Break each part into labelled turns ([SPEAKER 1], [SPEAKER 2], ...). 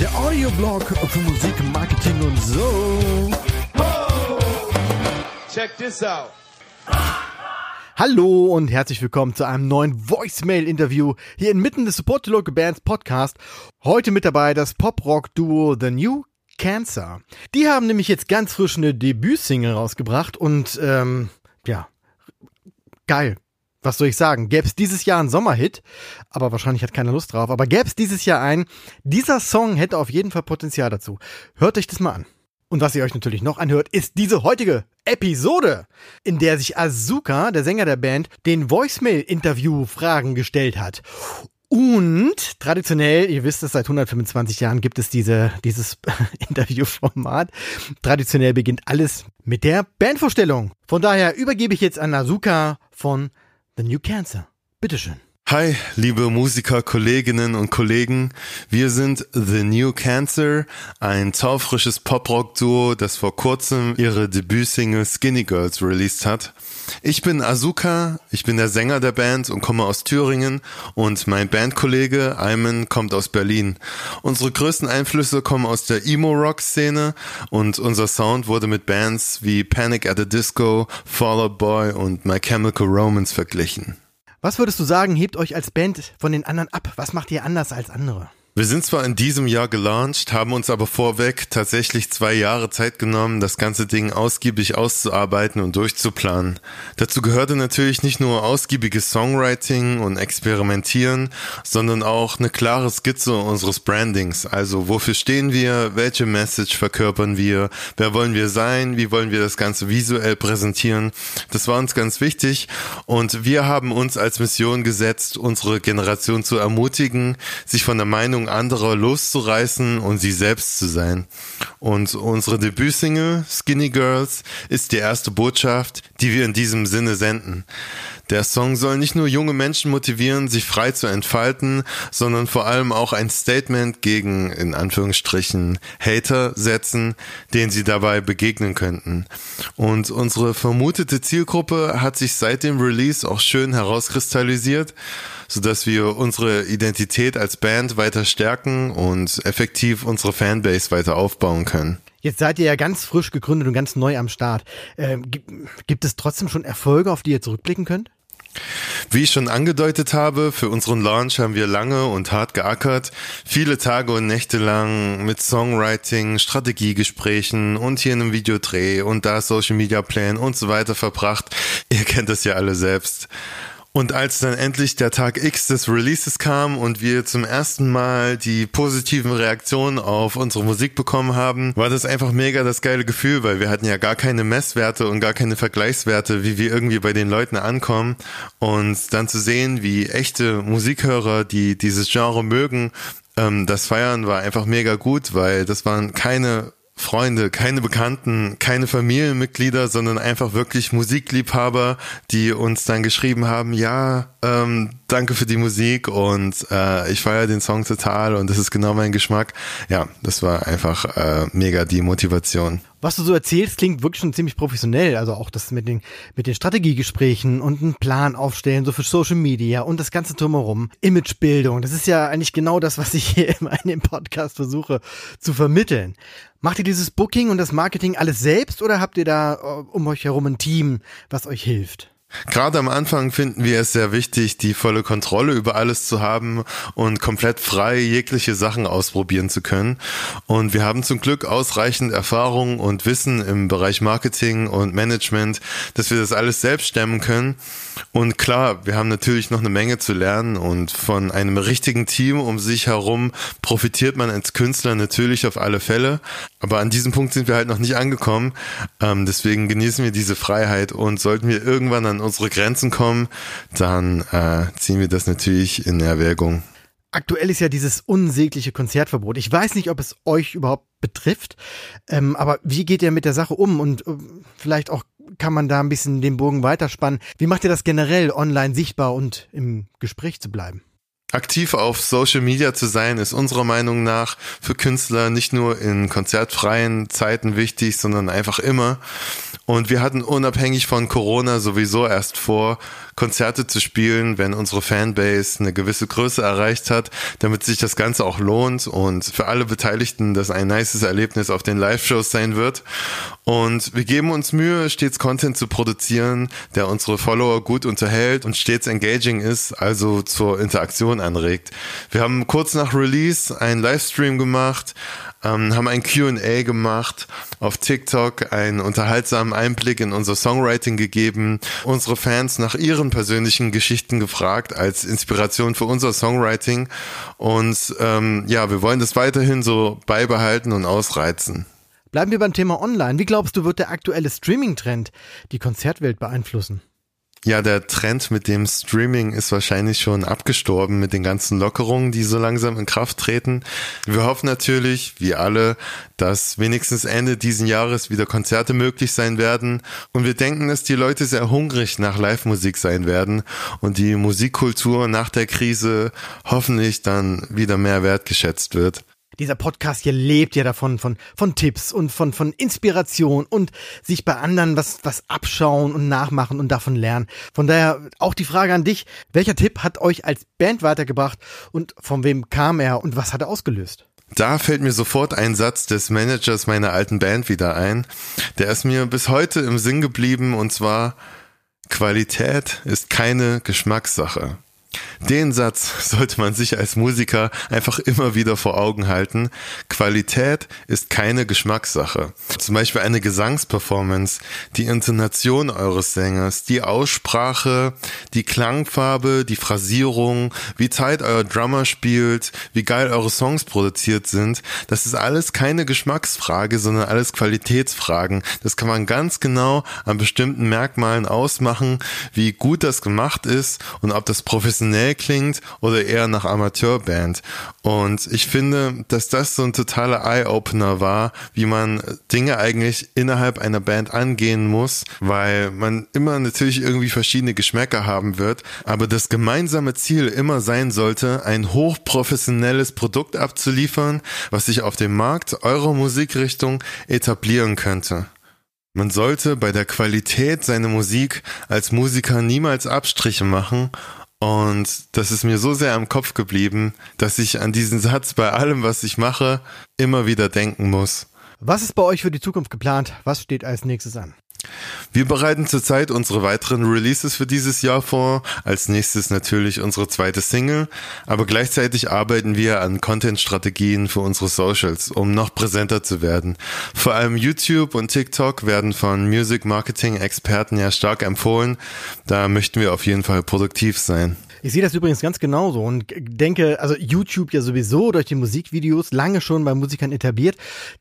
[SPEAKER 1] Der Audioblog für Musik, Marketing und so.
[SPEAKER 2] Check this out.
[SPEAKER 1] Hallo und herzlich willkommen zu einem neuen Voicemail-Interview hier inmitten des Support the Local Bands Podcast. Heute mit dabei das Pop-Rock-Duo The New Cancer. Die haben nämlich jetzt ganz frisch eine Debütsingle rausgebracht und ähm, ja, geil. Was soll ich sagen? Gäbe es dieses Jahr einen Sommerhit, aber wahrscheinlich hat keiner Lust drauf, aber gäbe es dieses Jahr einen, dieser Song hätte auf jeden Fall Potenzial dazu. Hört euch das mal an. Und was ihr euch natürlich noch anhört, ist diese heutige Episode, in der sich Azuka, der Sänger der Band, den Voicemail-Interview-Fragen gestellt hat. Und traditionell, ihr wisst es, seit 125 Jahren gibt es diese, dieses Interviewformat. Traditionell beginnt alles mit der Bandvorstellung. Von daher übergebe ich jetzt an Azuka von The New Cancer. Bitteschön.
[SPEAKER 3] Hi, liebe Musiker, Kolleginnen und Kollegen. Wir sind The New Cancer, ein taufrisches Pop-Rock-Duo, das vor kurzem ihre Debütsingle Skinny Girls released hat. Ich bin Azuka, ich bin der Sänger der Band und komme aus Thüringen und mein Bandkollege Ayman kommt aus Berlin. Unsere größten Einflüsse kommen aus der Emo-Rock-Szene und unser Sound wurde mit Bands wie Panic at the Disco, Fall Out Boy und My Chemical Romance verglichen.
[SPEAKER 1] Was würdest du sagen, hebt euch als Band von den anderen ab? Was macht ihr anders als andere?
[SPEAKER 3] Wir sind zwar in diesem Jahr gelauncht, haben uns aber vorweg tatsächlich zwei Jahre Zeit genommen, das ganze Ding ausgiebig auszuarbeiten und durchzuplanen. Dazu gehörte natürlich nicht nur ausgiebiges Songwriting und Experimentieren, sondern auch eine klare Skizze unseres Brandings. Also wofür stehen wir, welche Message verkörpern wir, wer wollen wir sein, wie wollen wir das Ganze visuell präsentieren. Das war uns ganz wichtig und wir haben uns als Mission gesetzt, unsere Generation zu ermutigen, sich von der Meinung anderer loszureißen und sie selbst zu sein. Und unsere Debütsingle Skinny Girls ist die erste Botschaft, die wir in diesem Sinne senden. Der Song soll nicht nur junge Menschen motivieren, sich frei zu entfalten, sondern vor allem auch ein Statement gegen, in Anführungsstrichen, Hater setzen, denen sie dabei begegnen könnten. Und unsere vermutete Zielgruppe hat sich seit dem Release auch schön herauskristallisiert, sodass wir unsere Identität als Band weiter stärken und effektiv unsere Fanbase weiter aufbauen können.
[SPEAKER 1] Jetzt seid ihr ja ganz frisch gegründet und ganz neu am Start. Ähm, gibt, gibt es trotzdem schon Erfolge, auf die ihr zurückblicken könnt?
[SPEAKER 3] Wie ich schon angedeutet habe, für unseren Launch haben wir lange und hart geackert, viele Tage und Nächte lang mit Songwriting, Strategiegesprächen und hier einem Videodreh und da Social Media Plan und so weiter verbracht. Ihr kennt das ja alle selbst. Und als dann endlich der Tag X des Releases kam und wir zum ersten Mal die positiven Reaktionen auf unsere Musik bekommen haben, war das einfach mega das geile Gefühl, weil wir hatten ja gar keine Messwerte und gar keine Vergleichswerte, wie wir irgendwie bei den Leuten ankommen. Und dann zu sehen, wie echte Musikhörer, die dieses Genre mögen, ähm, das Feiern war einfach mega gut, weil das waren keine Freunde, keine Bekannten, keine Familienmitglieder, sondern einfach wirklich Musikliebhaber, die uns dann geschrieben haben, ja, ähm, danke für die Musik und äh, ich feiere den Song total und das ist genau mein Geschmack. Ja, das war einfach äh, mega die Motivation.
[SPEAKER 1] Was du so erzählst, klingt wirklich schon ziemlich professionell. Also auch das mit den, mit den Strategiegesprächen und einen Plan aufstellen, so für Social Media und das ganze drumherum. Imagebildung. Das ist ja eigentlich genau das, was ich hier immer in dem Podcast versuche zu vermitteln. Macht ihr dieses Booking und das Marketing alles selbst oder habt ihr da äh, um euch herum ein Team, was euch hilft?
[SPEAKER 3] Gerade am Anfang finden wir es sehr wichtig, die volle Kontrolle über alles zu haben und komplett frei jegliche Sachen ausprobieren zu können. Und wir haben zum Glück ausreichend Erfahrung und Wissen im Bereich Marketing und Management, dass wir das alles selbst stemmen können. Und klar, wir haben natürlich noch eine Menge zu lernen und von einem richtigen Team um sich herum profitiert man als Künstler natürlich auf alle Fälle. Aber an diesem Punkt sind wir halt noch nicht angekommen. Ähm, deswegen genießen wir diese Freiheit und sollten wir irgendwann an unsere Grenzen kommen, dann äh, ziehen wir das natürlich in Erwägung.
[SPEAKER 1] Aktuell ist ja dieses unsägliche Konzertverbot. Ich weiß nicht, ob es euch überhaupt betrifft, ähm, aber wie geht ihr mit der Sache um und äh, vielleicht auch kann man da ein bisschen den Bogen weiterspannen. Wie macht ihr das generell online sichtbar und im Gespräch zu bleiben?
[SPEAKER 3] Aktiv auf Social Media zu sein, ist unserer Meinung nach für Künstler nicht nur in konzertfreien Zeiten wichtig, sondern einfach immer. Und wir hatten unabhängig von Corona sowieso erst vor, Konzerte zu spielen, wenn unsere Fanbase eine gewisse Größe erreicht hat, damit sich das Ganze auch lohnt und für alle Beteiligten das ein nices Erlebnis auf den Live-Shows sein wird. Und wir geben uns Mühe, stets Content zu produzieren, der unsere Follower gut unterhält und stets engaging ist, also zur Interaktion anregt. Wir haben kurz nach Release einen Livestream gemacht, ähm, haben ein QA gemacht, auf TikTok einen unterhaltsamen Einblick in unser Songwriting gegeben, unsere Fans nach ihren persönlichen Geschichten gefragt als Inspiration für unser Songwriting und ähm, ja, wir wollen das weiterhin so beibehalten und ausreizen.
[SPEAKER 1] Bleiben wir beim Thema Online. Wie glaubst du, wird der aktuelle Streaming-Trend die Konzertwelt beeinflussen?
[SPEAKER 3] Ja, der Trend mit dem Streaming ist wahrscheinlich schon abgestorben mit den ganzen Lockerungen, die so langsam in Kraft treten. Wir hoffen natürlich, wie alle, dass wenigstens Ende diesen Jahres wieder Konzerte möglich sein werden. Und wir denken, dass die Leute sehr hungrig nach Live-Musik sein werden und die Musikkultur nach der Krise hoffentlich dann wieder mehr wertgeschätzt wird
[SPEAKER 1] dieser Podcast hier lebt ja davon, von, von Tipps und von, von Inspiration und sich bei anderen was, was abschauen und nachmachen und davon lernen. Von daher auch die Frage an dich, welcher Tipp hat euch als Band weitergebracht und von wem kam er und was hat er ausgelöst?
[SPEAKER 3] Da fällt mir sofort ein Satz des Managers meiner alten Band wieder ein. Der ist mir bis heute im Sinn geblieben und zwar, Qualität ist keine Geschmackssache. Den Satz sollte man sich als Musiker einfach immer wieder vor Augen halten. Qualität ist keine Geschmackssache. Zum Beispiel eine Gesangsperformance, die Intonation eures Sängers, die Aussprache, die Klangfarbe, die Phrasierung, wie tight euer Drummer spielt, wie geil eure Songs produziert sind. Das ist alles keine Geschmacksfrage, sondern alles Qualitätsfragen. Das kann man ganz genau an bestimmten Merkmalen ausmachen, wie gut das gemacht ist und ob das professionell professionell klingt oder eher nach Amateurband. Und ich finde, dass das so ein totaler Eye-Opener war, wie man Dinge eigentlich innerhalb einer Band angehen muss, weil man immer natürlich irgendwie verschiedene Geschmäcker haben wird, aber das gemeinsame Ziel immer sein sollte, ein hochprofessionelles Produkt abzuliefern, was sich auf dem Markt eurer Musikrichtung etablieren könnte. Man sollte bei der Qualität seiner Musik als Musiker niemals Abstriche machen und das ist mir so sehr am Kopf geblieben, dass ich an diesen Satz bei allem, was ich mache, immer wieder denken muss.
[SPEAKER 1] Was ist bei euch für die Zukunft geplant? Was steht als nächstes an?
[SPEAKER 3] Wir bereiten zurzeit unsere weiteren Releases für dieses Jahr vor. Als nächstes natürlich unsere zweite Single. Aber gleichzeitig arbeiten wir an Content-Strategien für unsere Socials, um noch präsenter zu werden. Vor allem YouTube und TikTok werden von Music Marketing Experten ja stark empfohlen. Da möchten wir auf jeden Fall produktiv sein.
[SPEAKER 1] Ich sehe das übrigens ganz genauso und denke, also YouTube ja sowieso durch die Musikvideos lange schon bei Musikern etabliert.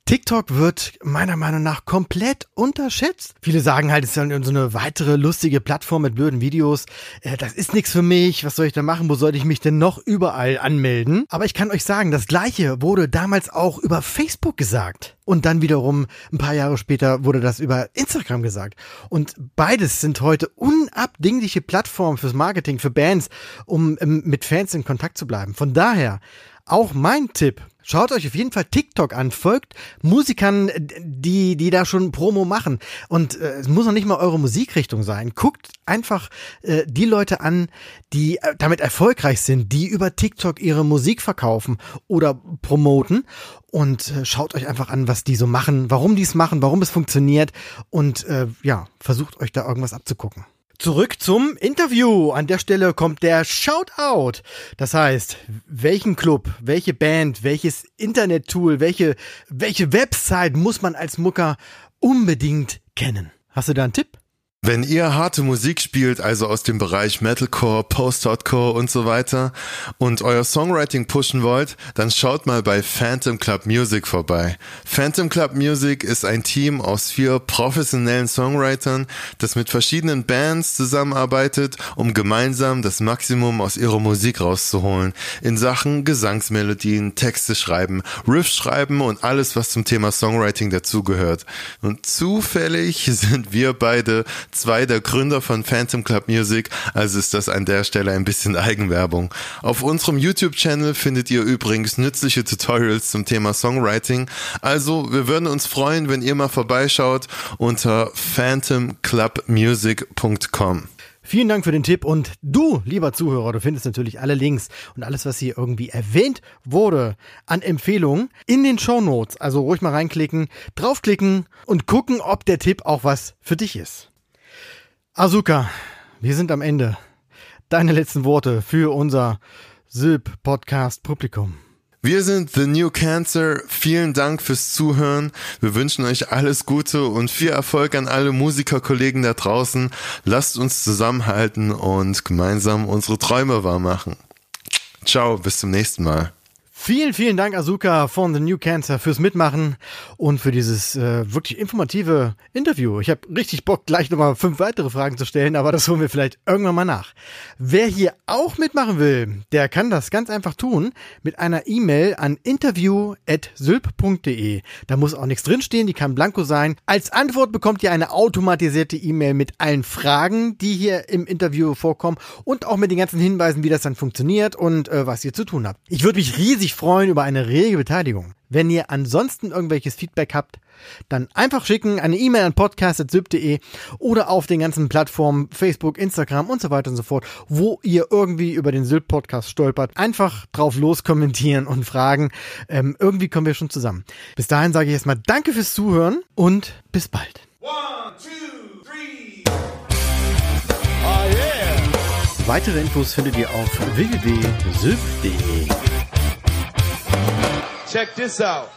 [SPEAKER 1] TikTok wird meiner Meinung nach komplett unterschätzt. Viele sagen halt, es ist dann so eine weitere lustige Plattform mit blöden Videos. Äh, das ist nichts für mich. Was soll ich da machen? Wo soll ich mich denn noch überall anmelden? Aber ich kann euch sagen, das gleiche wurde damals auch über Facebook gesagt. Und dann wiederum ein paar Jahre später wurde das über Instagram gesagt. Und beides sind heute unabdingliche Plattformen fürs Marketing, für Bands, um ähm, mit Fans in Kontakt zu bleiben. Von daher auch mein Tipp. Schaut euch auf jeden Fall TikTok an, folgt Musikern, die, die da schon Promo machen. Und äh, es muss noch nicht mal eure Musikrichtung sein. Guckt einfach äh, die Leute an, die äh, damit erfolgreich sind, die über TikTok ihre Musik verkaufen oder promoten. Und äh, schaut euch einfach an, was die so machen, warum die es machen, warum es funktioniert. Und äh, ja, versucht euch da irgendwas abzugucken. Zurück zum Interview. An der Stelle kommt der Shoutout. Das heißt, welchen Club, welche Band, welches Internettool, welche, welche Website muss man als Mucker unbedingt kennen? Hast du da einen Tipp?
[SPEAKER 3] Wenn ihr harte Musik spielt, also aus dem Bereich Metalcore, Post-Hardcore und so weiter und euer Songwriting pushen wollt, dann schaut mal bei Phantom Club Music vorbei. Phantom Club Music ist ein Team aus vier professionellen Songwritern, das mit verschiedenen Bands zusammenarbeitet, um gemeinsam das Maximum aus ihrer Musik rauszuholen. In Sachen Gesangsmelodien, Texte schreiben, Riffs schreiben und alles, was zum Thema Songwriting dazugehört. Und zufällig sind wir beide zwei der Gründer von Phantom Club Music, also ist das an der Stelle ein bisschen Eigenwerbung. Auf unserem YouTube-Channel findet ihr übrigens nützliche Tutorials zum Thema Songwriting, also wir würden uns freuen, wenn ihr mal vorbeischaut unter phantomclubmusic.com.
[SPEAKER 1] Vielen Dank für den Tipp und du, lieber Zuhörer, du findest natürlich alle Links und alles, was hier irgendwie erwähnt wurde an Empfehlungen in den Show Notes. Also ruhig mal reinklicken, draufklicken und gucken, ob der Tipp auch was für dich ist. Asuka, wir sind am Ende. Deine letzten Worte für unser Sylp-Podcast-Publikum.
[SPEAKER 3] Wir sind The New Cancer. Vielen Dank fürs Zuhören. Wir wünschen euch alles Gute und viel Erfolg an alle Musikerkollegen da draußen. Lasst uns zusammenhalten und gemeinsam unsere Träume wahrmachen. Ciao, bis zum nächsten Mal.
[SPEAKER 1] Vielen, vielen Dank, Azuka von The New Cancer, fürs Mitmachen und für dieses äh, wirklich informative Interview. Ich habe richtig Bock, gleich nochmal fünf weitere Fragen zu stellen, aber das holen wir vielleicht irgendwann mal nach. Wer hier auch mitmachen will, der kann das ganz einfach tun mit einer E-Mail an interview.sylp.de. Da muss auch nichts drinstehen, die kann blanko sein. Als Antwort bekommt ihr eine automatisierte E-Mail mit allen Fragen, die hier im Interview vorkommen und auch mit den ganzen Hinweisen, wie das dann funktioniert und äh, was ihr zu tun habt. Ich würde mich riesig freuen über eine rege Beteiligung. Wenn ihr ansonsten irgendwelches Feedback habt, dann einfach schicken eine E-Mail an podcast.syb.de oder auf den ganzen Plattformen Facebook, Instagram und so weiter und so fort, wo ihr irgendwie über den Syb Podcast stolpert. Einfach drauf los kommentieren und fragen. Ähm, irgendwie kommen wir schon zusammen. Bis dahin sage ich erstmal Danke fürs Zuhören und bis bald. One, two, three. Oh yeah. Weitere Infos findet ihr auf www.syb.de.
[SPEAKER 2] Check this out.